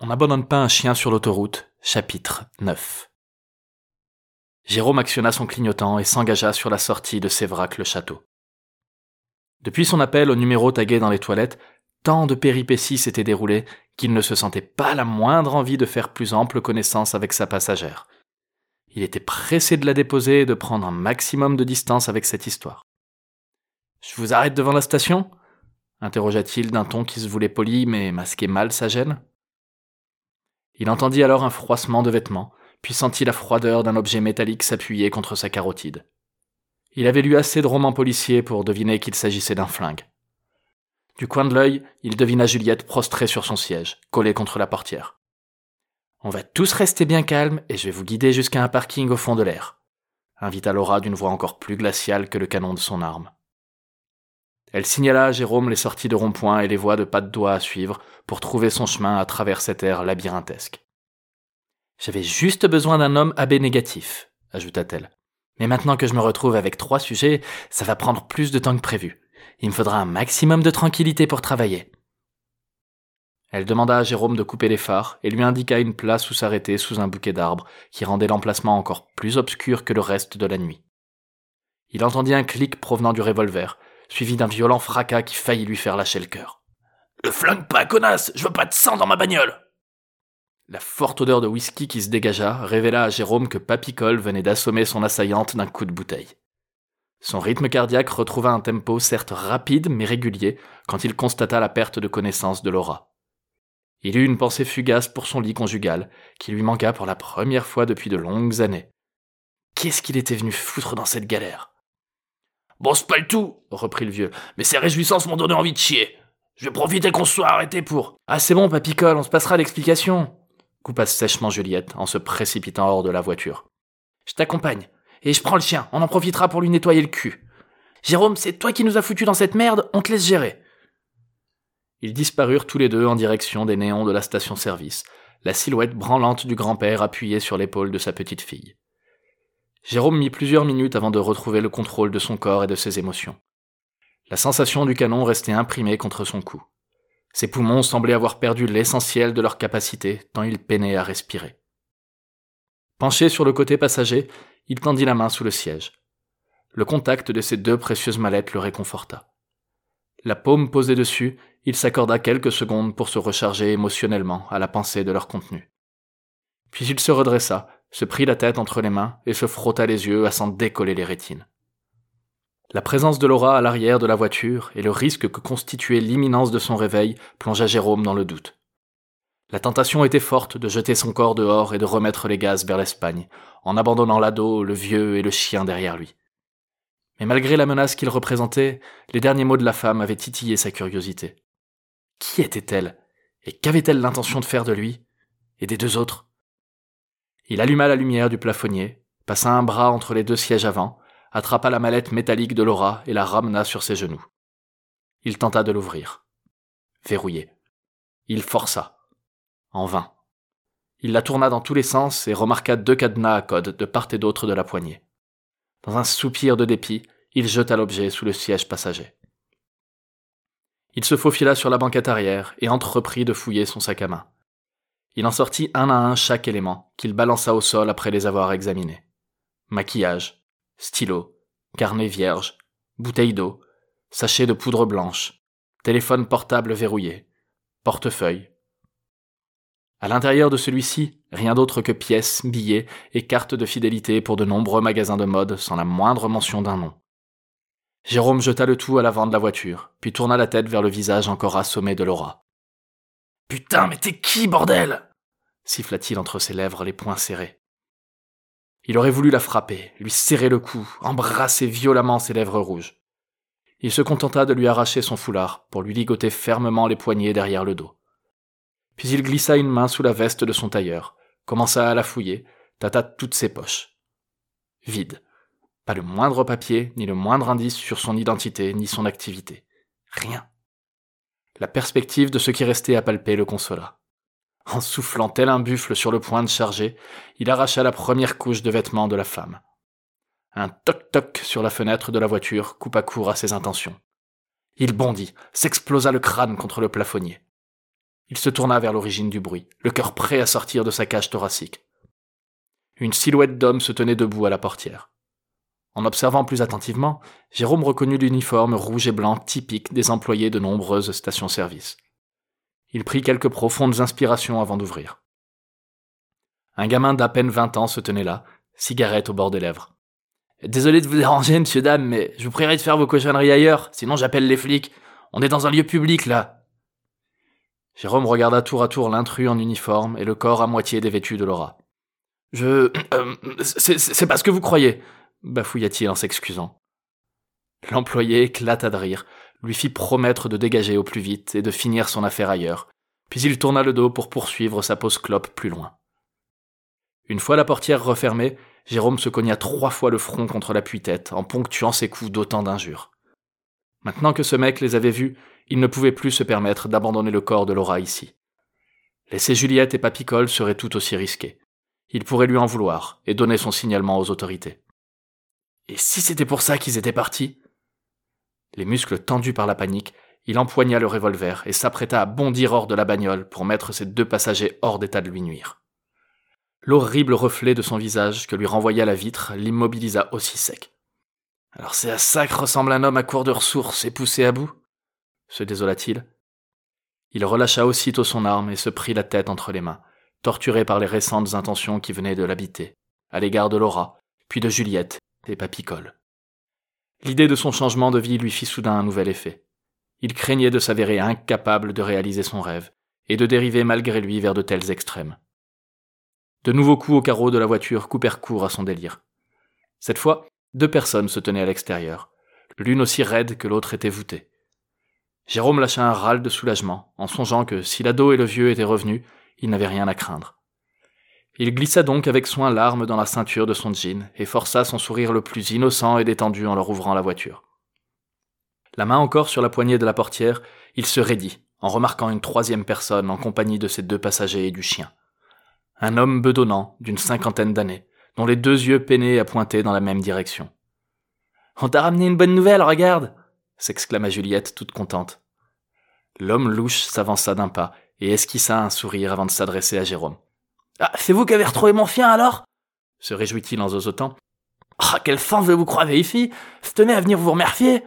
On n'abandonne pas un chien sur l'autoroute, chapitre 9. Jérôme actionna son clignotant et s'engagea sur la sortie de Sévrac-le-Château. Depuis son appel au numéro tagué dans les toilettes, tant de péripéties s'étaient déroulées qu'il ne se sentait pas la moindre envie de faire plus ample connaissance avec sa passagère. Il était pressé de la déposer et de prendre un maximum de distance avec cette histoire. Je vous arrête devant la station? interrogea-t-il d'un ton qui se voulait poli mais masquait mal sa gêne. Il entendit alors un froissement de vêtements, puis sentit la froideur d'un objet métallique s'appuyer contre sa carotide. Il avait lu assez de romans policiers pour deviner qu'il s'agissait d'un flingue. Du coin de l'œil, il devina Juliette prostrée sur son siège, collée contre la portière. On va tous rester bien calmes et je vais vous guider jusqu'à un parking au fond de l'air, invita Laura d'une voix encore plus glaciale que le canon de son arme. Elle signala à Jérôme les sorties de rond-point et les voies de pas de doigts à suivre pour trouver son chemin à travers cette air labyrinthesque. J'avais juste besoin d'un homme AB négatif, ajouta-t-elle. Mais maintenant que je me retrouve avec trois sujets, ça va prendre plus de temps que prévu. Il me faudra un maximum de tranquillité pour travailler. Elle demanda à Jérôme de couper les phares et lui indiqua une place où s'arrêter sous un bouquet d'arbres qui rendait l'emplacement encore plus obscur que le reste de la nuit. Il entendit un clic provenant du revolver, suivi d'un violent fracas qui faillit lui faire lâcher le cœur. Le flingue pas, connasse Je veux pas de sang dans ma bagnole La forte odeur de whisky qui se dégagea révéla à Jérôme que Papicole venait d'assommer son assaillante d'un coup de bouteille. Son rythme cardiaque retrouva un tempo certes rapide mais régulier quand il constata la perte de connaissance de Laura. Il eut une pensée fugace pour son lit conjugal, qui lui manqua pour la première fois depuis de longues années. Qu'est-ce qu'il était venu foutre dans cette galère? Bon, c'est pas le tout, reprit le vieux, mais ces réjouissances m'ont donné envie de chier. Je vais profiter qu'on soit arrêté pour. Ah, c'est bon, papicole, on se passera l'explication, coupa sèchement Juliette en se précipitant hors de la voiture. Je t'accompagne, et je prends le chien, on en profitera pour lui nettoyer le cul. Jérôme, c'est toi qui nous as foutu dans cette merde, on te laisse gérer. Ils disparurent tous les deux en direction des néons de la station-service, la silhouette branlante du grand-père appuyée sur l'épaule de sa petite fille. Jérôme mit plusieurs minutes avant de retrouver le contrôle de son corps et de ses émotions. La sensation du canon restait imprimée contre son cou. Ses poumons semblaient avoir perdu l'essentiel de leur capacité tant il peinait à respirer. Penché sur le côté passager, il tendit la main sous le siège. Le contact de ses deux précieuses mallettes le réconforta. La paume posée dessus, il s'accorda quelques secondes pour se recharger émotionnellement à la pensée de leur contenu. Puis il se redressa, se prit la tête entre les mains et se frotta les yeux à s'en décoller les rétines. La présence de Laura à l'arrière de la voiture et le risque que constituait l'imminence de son réveil plongea Jérôme dans le doute. La tentation était forte de jeter son corps dehors et de remettre les gaz vers l'Espagne, en abandonnant l'ado, le vieux et le chien derrière lui. Mais malgré la menace qu'il représentait, les derniers mots de la femme avaient titillé sa curiosité. Qui était-elle Et qu'avait-elle l'intention de faire de lui Et des deux autres? Il alluma la lumière du plafonnier, passa un bras entre les deux sièges avant, attrapa la mallette métallique de Laura et la ramena sur ses genoux. Il tenta de l'ouvrir. Verrouillé. Il força. En vain. Il la tourna dans tous les sens et remarqua deux cadenas à code de part et d'autre de la poignée. Dans un soupir de dépit, il jeta l'objet sous le siège passager. Il se faufila sur la banquette arrière et entreprit de fouiller son sac à main. Il en sortit un à un chaque élément, qu'il balança au sol après les avoir examinés. Maquillage, stylo, carnet vierge, bouteille d'eau, sachet de poudre blanche, téléphone portable verrouillé, portefeuille. À l'intérieur de celui-ci, rien d'autre que pièces, billets et cartes de fidélité pour de nombreux magasins de mode sans la moindre mention d'un nom. Jérôme jeta le tout à l'avant de la voiture, puis tourna la tête vers le visage encore assommé de Laura. Putain, mais t'es qui, bordel? Siffla-t-il entre ses lèvres les poings serrés. Il aurait voulu la frapper, lui serrer le cou, embrasser violemment ses lèvres rouges. Il se contenta de lui arracher son foulard pour lui ligoter fermement les poignets derrière le dos. Puis il glissa une main sous la veste de son tailleur, commença à la fouiller, tâta toutes ses poches. Vide. Pas le moindre papier, ni le moindre indice sur son identité, ni son activité. Rien. La perspective de ce qui restait à palper le consola. En soufflant tel un buffle sur le point de charger, il arracha la première couche de vêtements de la femme. Un toc-toc sur la fenêtre de la voiture coupa court à ses intentions. Il bondit, s'explosa le crâne contre le plafonnier. Il se tourna vers l'origine du bruit, le cœur prêt à sortir de sa cage thoracique. Une silhouette d'homme se tenait debout à la portière. En observant plus attentivement, Jérôme reconnut l'uniforme rouge et blanc typique des employés de nombreuses stations-service. Il prit quelques profondes inspirations avant d'ouvrir. Un gamin d'à peine vingt ans se tenait là, cigarette au bord des lèvres. Désolé de vous déranger, monsieur dame, mais je vous prierai de faire vos cochonneries ailleurs, sinon j'appelle les flics. On est dans un lieu public, là. Jérôme regarda tour à tour l'intrus en uniforme et le corps à moitié dévêtu de Laura. Je. Euh, c'est pas ce que vous croyez, bafouilla-t-il en s'excusant. L'employé éclata de rire, lui fit promettre de dégager au plus vite et de finir son affaire ailleurs, puis il tourna le dos pour poursuivre sa pause clope plus loin. Une fois la portière refermée, Jérôme se cogna trois fois le front contre la tête en ponctuant ses coups d'autant d'injures. Maintenant que ce mec les avait vus, il ne pouvait plus se permettre d'abandonner le corps de Laura ici. Laisser Juliette et Papicole serait tout aussi risqué. Il pourrait lui en vouloir et donner son signalement aux autorités. Et si c'était pour ça qu'ils étaient partis? Les muscles tendus par la panique, il empoigna le revolver et s'apprêta à bondir hors de la bagnole pour mettre ses deux passagers hors d'état de lui nuire. L'horrible reflet de son visage que lui renvoya la vitre l'immobilisa aussi sec. Alors c'est à ça que ressemble un homme à court de ressources et poussé à bout? se désola-t-il. Il relâcha aussitôt son arme et se prit la tête entre les mains, torturé par les récentes intentions qui venaient de l'habiter, à l'égard de Laura, puis de Juliette et Papicole. L'idée de son changement de vie lui fit soudain un nouvel effet. Il craignait de s'avérer incapable de réaliser son rêve, et de dériver malgré lui vers de tels extrêmes. De nouveaux coups au carreau de la voiture coupèrent court à son délire. Cette fois, deux personnes se tenaient à l'extérieur, l'une aussi raide que l'autre était voûtée. Jérôme lâcha un râle de soulagement, en songeant que si l'ado et le vieux étaient revenus, il n'avait rien à craindre. Il glissa donc avec soin l'arme dans la ceinture de son jean et força son sourire le plus innocent et détendu en leur ouvrant la voiture. La main encore sur la poignée de la portière, il se raidit, en remarquant une troisième personne en compagnie de ses deux passagers et du chien. Un homme bedonnant, d'une cinquantaine d'années, dont les deux yeux peinaient à pointer dans la même direction. On t'a ramené une bonne nouvelle, regarde s'exclama Juliette toute contente. L'homme louche s'avança d'un pas et esquissa un sourire avant de s'adresser à Jérôme. Ah, c'est vous qui avez retrouvé mon chien alors? Se réjouit-il en zozotant. Ah, quelle fin je vous croire ici? Tenez à venir vous remercier